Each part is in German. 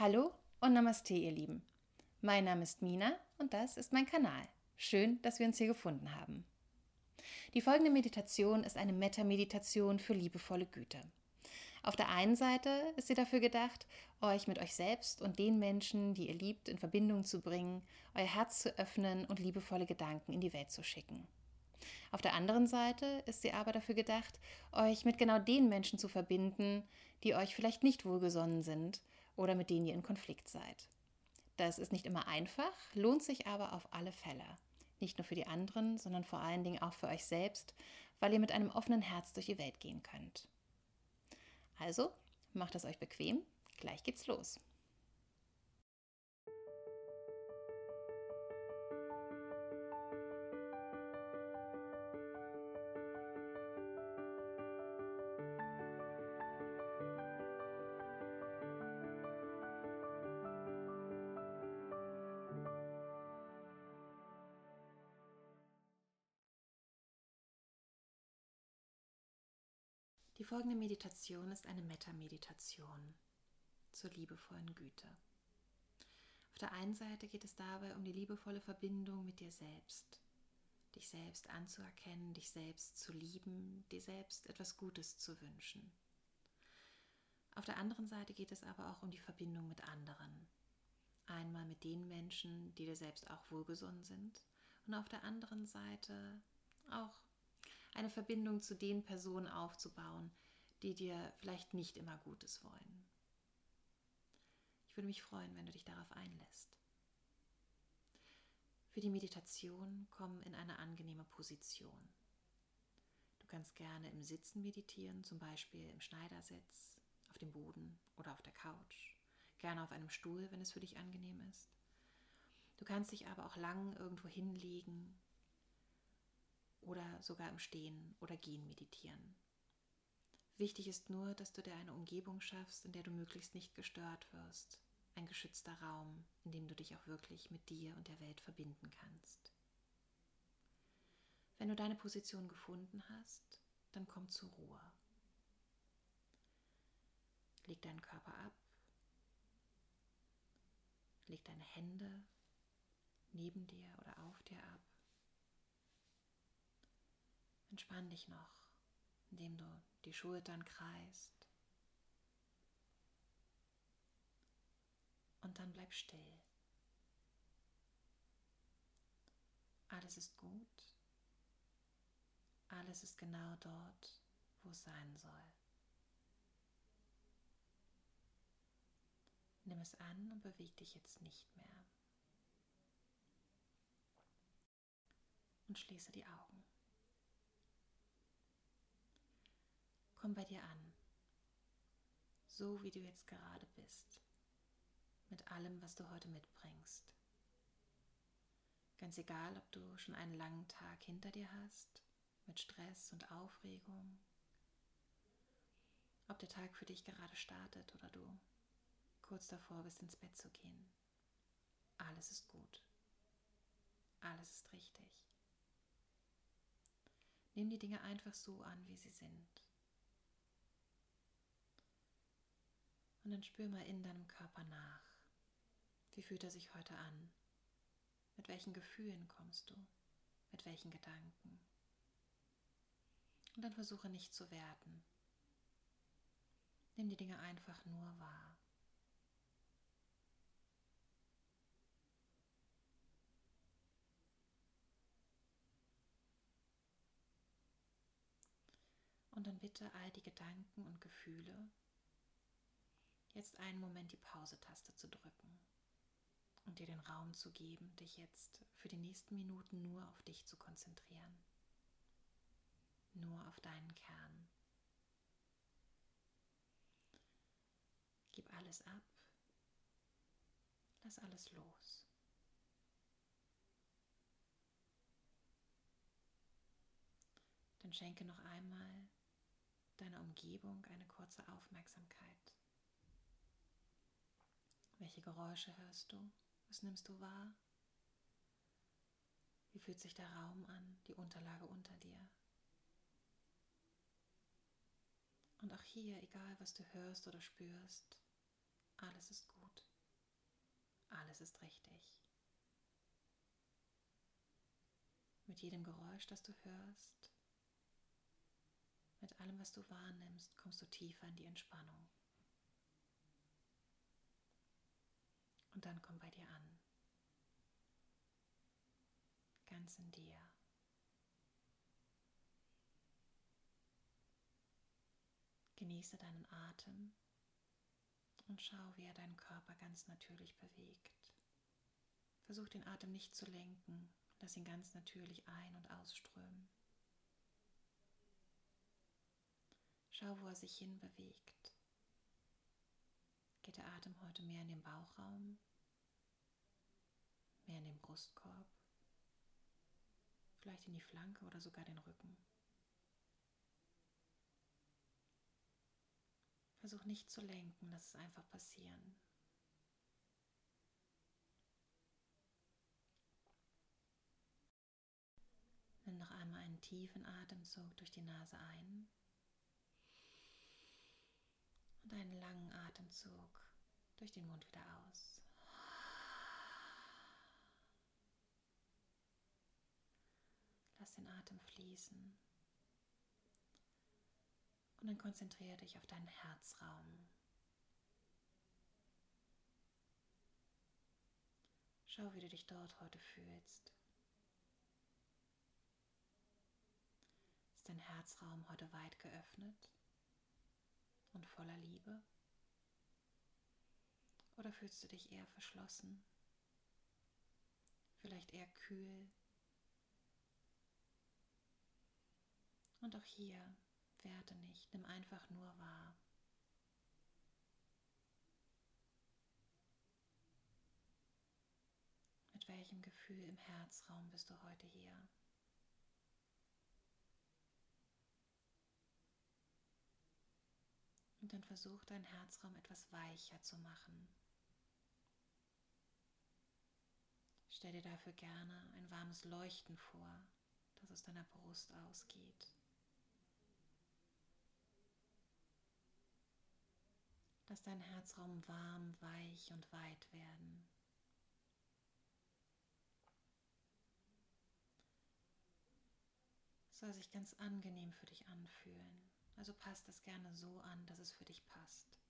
Hallo und Namaste, ihr Lieben. Mein Name ist Mina und das ist mein Kanal. Schön, dass wir uns hier gefunden haben. Die folgende Meditation ist eine Metta-Meditation für liebevolle Güte. Auf der einen Seite ist sie dafür gedacht, euch mit euch selbst und den Menschen, die ihr liebt, in Verbindung zu bringen, euer Herz zu öffnen und liebevolle Gedanken in die Welt zu schicken. Auf der anderen Seite ist sie aber dafür gedacht, euch mit genau den Menschen zu verbinden, die euch vielleicht nicht wohlgesonnen sind oder mit denen ihr in Konflikt seid. Das ist nicht immer einfach, lohnt sich aber auf alle Fälle. Nicht nur für die anderen, sondern vor allen Dingen auch für euch selbst, weil ihr mit einem offenen Herz durch die Welt gehen könnt. Also, macht es euch bequem, gleich geht's los. Die folgende Meditation ist eine Metta-Meditation zur liebevollen Güte. Auf der einen Seite geht es dabei um die liebevolle Verbindung mit dir selbst, dich selbst anzuerkennen, dich selbst zu lieben, dir selbst etwas Gutes zu wünschen. Auf der anderen Seite geht es aber auch um die Verbindung mit anderen. Einmal mit den Menschen, die dir selbst auch wohlgesonnen sind, und auf der anderen Seite auch eine Verbindung zu den Personen aufzubauen, die dir vielleicht nicht immer Gutes wollen. Ich würde mich freuen, wenn du dich darauf einlässt. Für die Meditation komm in eine angenehme Position. Du kannst gerne im Sitzen meditieren, zum Beispiel im Schneidersitz, auf dem Boden oder auf der Couch. Gerne auf einem Stuhl, wenn es für dich angenehm ist. Du kannst dich aber auch lang irgendwo hinlegen oder sogar im Stehen oder Gehen meditieren. Wichtig ist nur, dass du dir eine Umgebung schaffst, in der du möglichst nicht gestört wirst. Ein geschützter Raum, in dem du dich auch wirklich mit dir und der Welt verbinden kannst. Wenn du deine Position gefunden hast, dann komm zur Ruhe. Leg deinen Körper ab. Leg deine Hände neben dir oder auf dir ab. Entspann dich noch, indem du die Schultern kreist. Und dann bleib still. Alles ist gut. Alles ist genau dort, wo es sein soll. Nimm es an und beweg dich jetzt nicht mehr. Und schließe die Augen. Komm bei dir an, so wie du jetzt gerade bist, mit allem, was du heute mitbringst. Ganz egal, ob du schon einen langen Tag hinter dir hast, mit Stress und Aufregung, ob der Tag für dich gerade startet oder du kurz davor bist, ins Bett zu gehen. Alles ist gut. Alles ist richtig. Nimm die Dinge einfach so an, wie sie sind. Und dann spür mal in deinem Körper nach. Wie fühlt er sich heute an? Mit welchen Gefühlen kommst du? Mit welchen Gedanken? Und dann versuche nicht zu werten. Nimm die Dinge einfach nur wahr. Und dann bitte all die Gedanken und Gefühle jetzt einen Moment die Pause-Taste zu drücken und dir den Raum zu geben, dich jetzt für die nächsten Minuten nur auf dich zu konzentrieren. Nur auf deinen Kern. Gib alles ab. Lass alles los. Dann schenke noch einmal deiner Umgebung eine kurze Aufmerksamkeit. Welche Geräusche hörst du? Was nimmst du wahr? Wie fühlt sich der Raum an, die Unterlage unter dir? Und auch hier, egal was du hörst oder spürst, alles ist gut. alles ist richtig. Mit jedem Geräusch, das du hörst, mit allem, was du wahrnimmst, kommst du tiefer in die Entspannung. Und dann komm bei dir an. Ganz in dir. Genieße deinen Atem und schau, wie er deinen Körper ganz natürlich bewegt. Versuch den Atem nicht zu lenken, lass ihn ganz natürlich ein- und ausströmen. Schau, wo er sich hin bewegt. Geht der Atem heute mehr in den Bauchraum, mehr in den Brustkorb, vielleicht in die Flanke oder sogar den Rücken? Versuch nicht zu lenken, lass es einfach passieren. Nimm noch einmal einen tiefen Atemzug durch die Nase ein und einen langen Atemzug durch den Mund wieder aus. Lass den Atem fließen. Und dann konzentriere dich auf deinen Herzraum. Schau, wie du dich dort heute fühlst. Ist dein Herzraum heute weit geöffnet und voller Liebe? Oder fühlst du dich eher verschlossen? Vielleicht eher kühl? Und auch hier Werte nicht, nimm einfach nur wahr. Mit welchem Gefühl im Herzraum bist du heute hier? Und dann versuch deinen Herzraum etwas weicher zu machen. Stell dir dafür gerne ein warmes Leuchten vor, das aus deiner Brust ausgeht. Lass dein Herzraum warm, weich und weit werden. Soll sich ganz angenehm für dich anfühlen. Also passt es gerne so an, dass es für dich passt.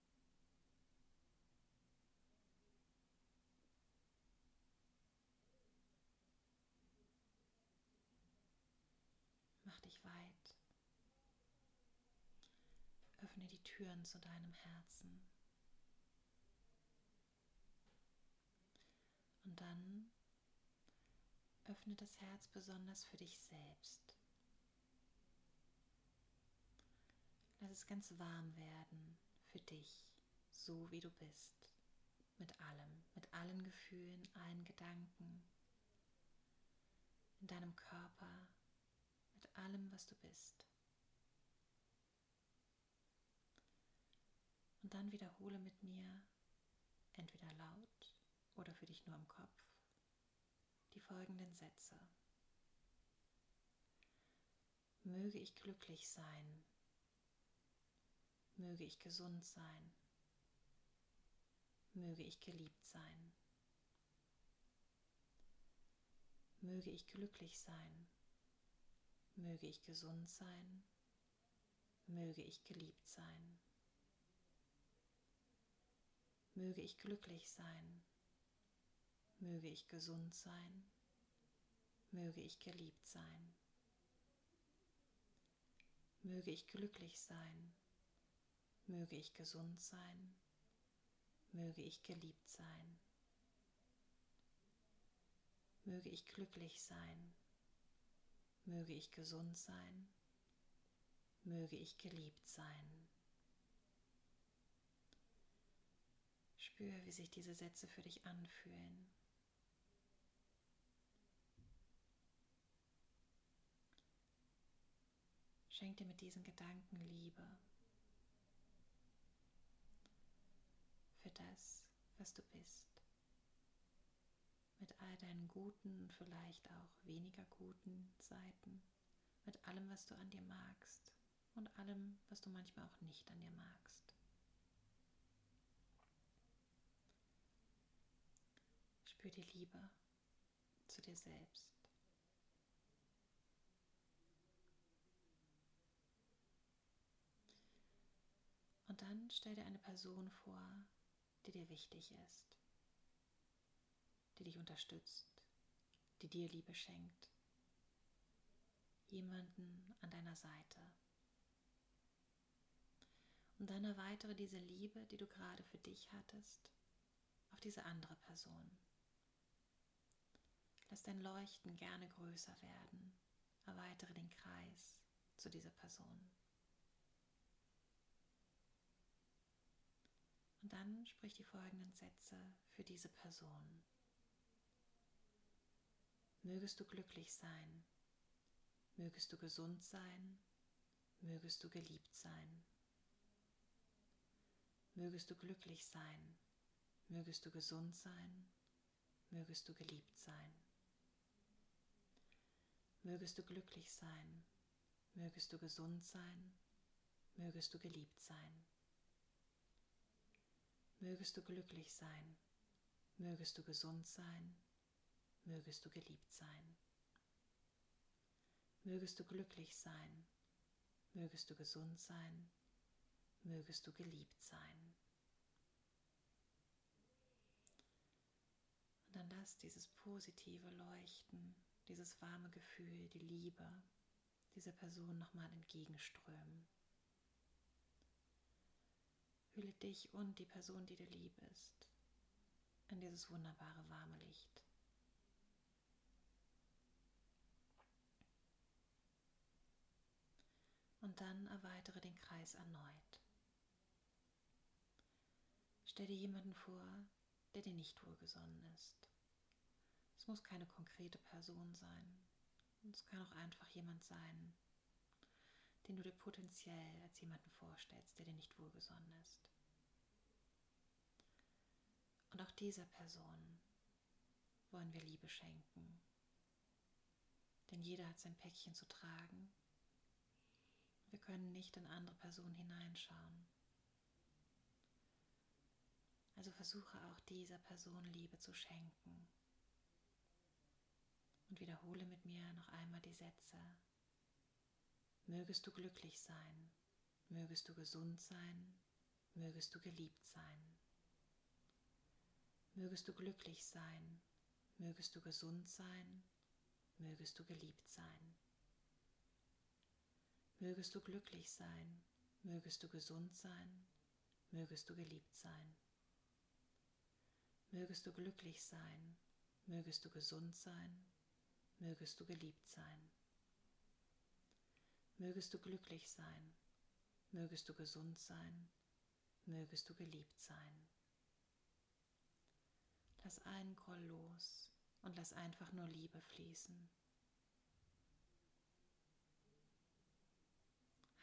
Mach dich weit. Öffne die Türen zu deinem Herzen. Dann öffne das Herz besonders für dich selbst. Lass es ganz warm werden für dich, so wie du bist, mit allem, mit allen Gefühlen, allen Gedanken, in deinem Körper, mit allem, was du bist. Und dann wiederhole mit mir, entweder laut oder für dich nur im Kopf, die folgenden Sätze. Möge ich glücklich sein. Möge ich gesund sein. Möge ich geliebt sein. Möge ich glücklich sein. Möge ich gesund sein. Möge ich geliebt sein. Möge ich glücklich sein. Möge ich gesund sein. Möge ich geliebt sein. Möge ich glücklich sein. Möge ich gesund sein. Möge ich geliebt sein. Möge ich glücklich sein. Möge ich gesund sein. Möge ich geliebt sein. Spür, wie sich diese Sätze für dich anfühlen. Schenk dir mit diesen Gedanken Liebe für das, was du bist. Mit all deinen guten und vielleicht auch weniger guten Seiten. Mit allem, was du an dir magst und allem, was du manchmal auch nicht an dir magst. Spür die Liebe zu dir selbst. Und dann stell dir eine Person vor, die dir wichtig ist, die dich unterstützt, die dir Liebe schenkt. Jemanden an deiner Seite. Und dann erweitere diese Liebe, die du gerade für dich hattest, auf diese andere Person. Lass dein Leuchten gerne größer werden. Erweitere den Kreis zu dieser Person. Und dann sprich die folgenden Sätze für diese Person. Mögest du glücklich sein, mögest du gesund sein, mögest du geliebt sein. Mögest du glücklich sein, mögest du gesund sein, mögest du geliebt sein. Mögest du glücklich sein, mögest du gesund sein, mögest du geliebt sein. Mögest du glücklich sein, mögest du gesund sein, mögest du geliebt sein. Mögest du glücklich sein, mögest du gesund sein, mögest du geliebt sein. Und dann lass dieses positive Leuchten, dieses warme Gefühl, die Liebe dieser Person nochmal entgegenströmen. Fühle dich und die Person, die dir lieb ist, in dieses wunderbare warme Licht. Und dann erweitere den Kreis erneut. Stell dir jemanden vor, der dir nicht wohlgesonnen ist. Es muss keine konkrete Person sein. Es kann auch einfach jemand sein, den du dir potenziell als jemanden vorstellst, der dir nicht wohlgesonnen ist. Und auch dieser Person wollen wir Liebe schenken. Denn jeder hat sein Päckchen zu tragen. Wir können nicht in andere Personen hineinschauen. Also versuche auch dieser Person Liebe zu schenken. Und wiederhole mit mir noch einmal die Sätze. Mögest du glücklich sein, mögest du gesund sein, mögest du geliebt sein. Mögest du glücklich sein, mögest du gesund sein, mögest du geliebt sein. Mögest du glücklich sein, mögest du gesund sein, mögest du geliebt sein. Mögest du glücklich sein, mögest du gesund sein, mögest du geliebt sein. Mögest du glücklich sein, mögest du gesund sein, mögest du geliebt sein. Lass einen Groll los und lass einfach nur Liebe fließen.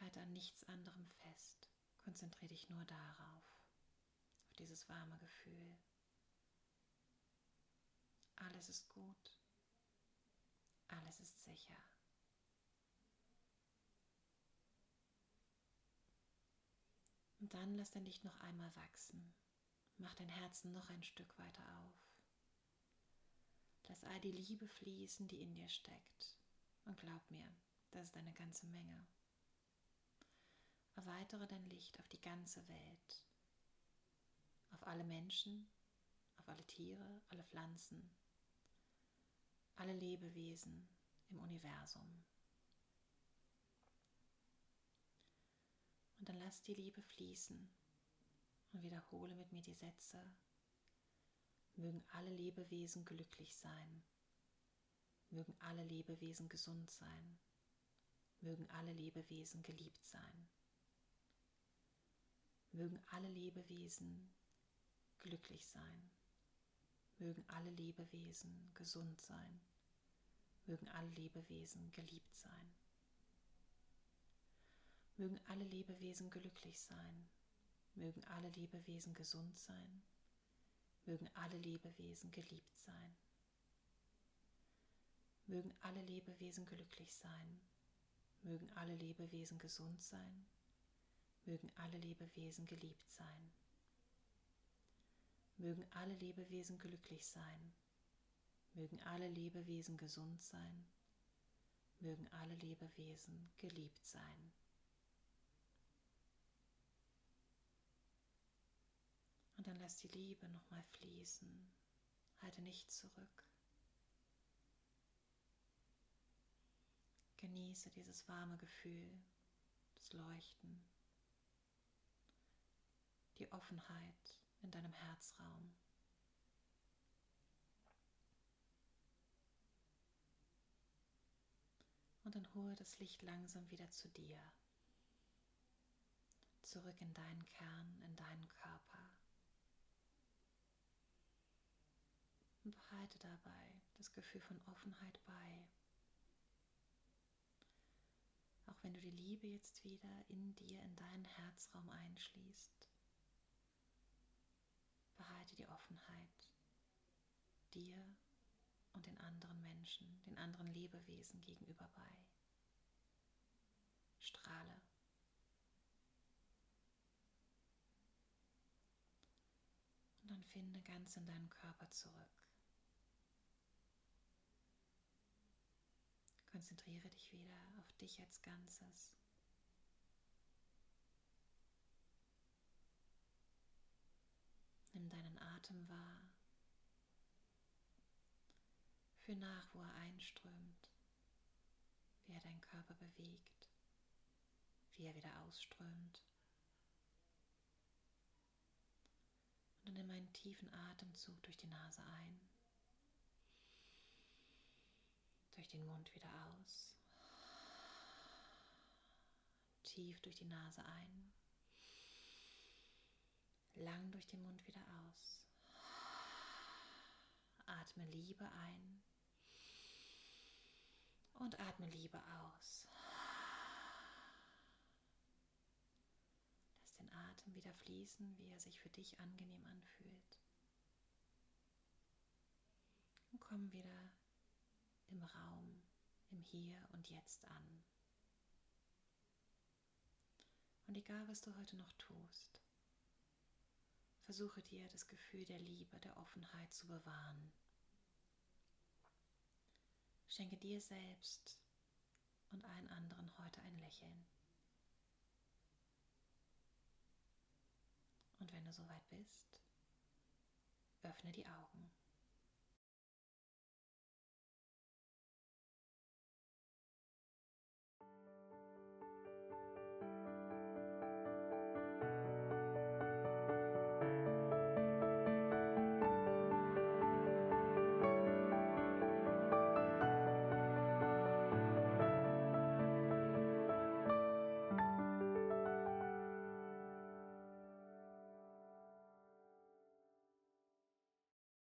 Halt an nichts anderem fest, konzentriere dich nur darauf, auf dieses warme Gefühl. Alles ist gut, alles ist sicher. Und dann lass dein Licht noch einmal wachsen. Mach dein Herzen noch ein Stück weiter auf. Lass all die Liebe fließen, die in dir steckt. Und glaub mir, das ist eine ganze Menge. Erweitere dein Licht auf die ganze Welt, auf alle Menschen, auf alle Tiere, alle Pflanzen, alle Lebewesen im Universum. Und dann lass die Liebe fließen und wiederhole mit mir die Sätze. Mögen alle Lebewesen glücklich sein. Mögen alle Lebewesen gesund sein. Mögen alle Lebewesen geliebt sein. Mögen alle Lebewesen glücklich sein. Mögen alle Lebewesen gesund sein. Mögen alle Lebewesen geliebt sein. Mögen alle Lebewesen glücklich sein. Mögen alle Lebewesen gesund sein. Mögen alle Lebewesen geliebt sein. Mögen alle Lebewesen glücklich sein. Mögen alle Lebewesen gesund sein. Mögen alle Lebewesen geliebt sein. Mögen alle Lebewesen glücklich sein. Mögen alle Lebewesen gesund sein. Mögen alle Lebewesen geliebt sein. Und dann lass die Liebe nochmal fließen. Halte nicht zurück. Genieße dieses warme Gefühl, das Leuchten, die Offenheit in deinem Herzraum. Und dann hole das Licht langsam wieder zu dir, zurück in deinen Kern, in deinen Körper. Und behalte dabei das Gefühl von Offenheit bei. Auch wenn du die Liebe jetzt wieder in dir, in deinen Herzraum einschließt, behalte die Offenheit dir und den anderen Menschen, den anderen Lebewesen gegenüber bei. Strahle. Und dann finde ganz in deinen Körper zurück. Konzentriere dich wieder auf dich als Ganzes. Nimm deinen Atem wahr. Fühl nach, wo er einströmt, wie er deinen Körper bewegt, wie er wieder ausströmt. Und dann nimm einen tiefen Atemzug durch die Nase ein durch den Mund wieder aus. Tief durch die Nase ein. Lang durch den Mund wieder aus. Atme Liebe ein. Und atme Liebe aus. Lass den Atem wieder fließen, wie er sich für dich angenehm anfühlt. Und komm wieder im Raum, im Hier und Jetzt an. Und egal, was du heute noch tust, versuche dir das Gefühl der Liebe, der Offenheit zu bewahren. Schenke dir selbst und allen anderen heute ein Lächeln. Und wenn du soweit bist, öffne die Augen.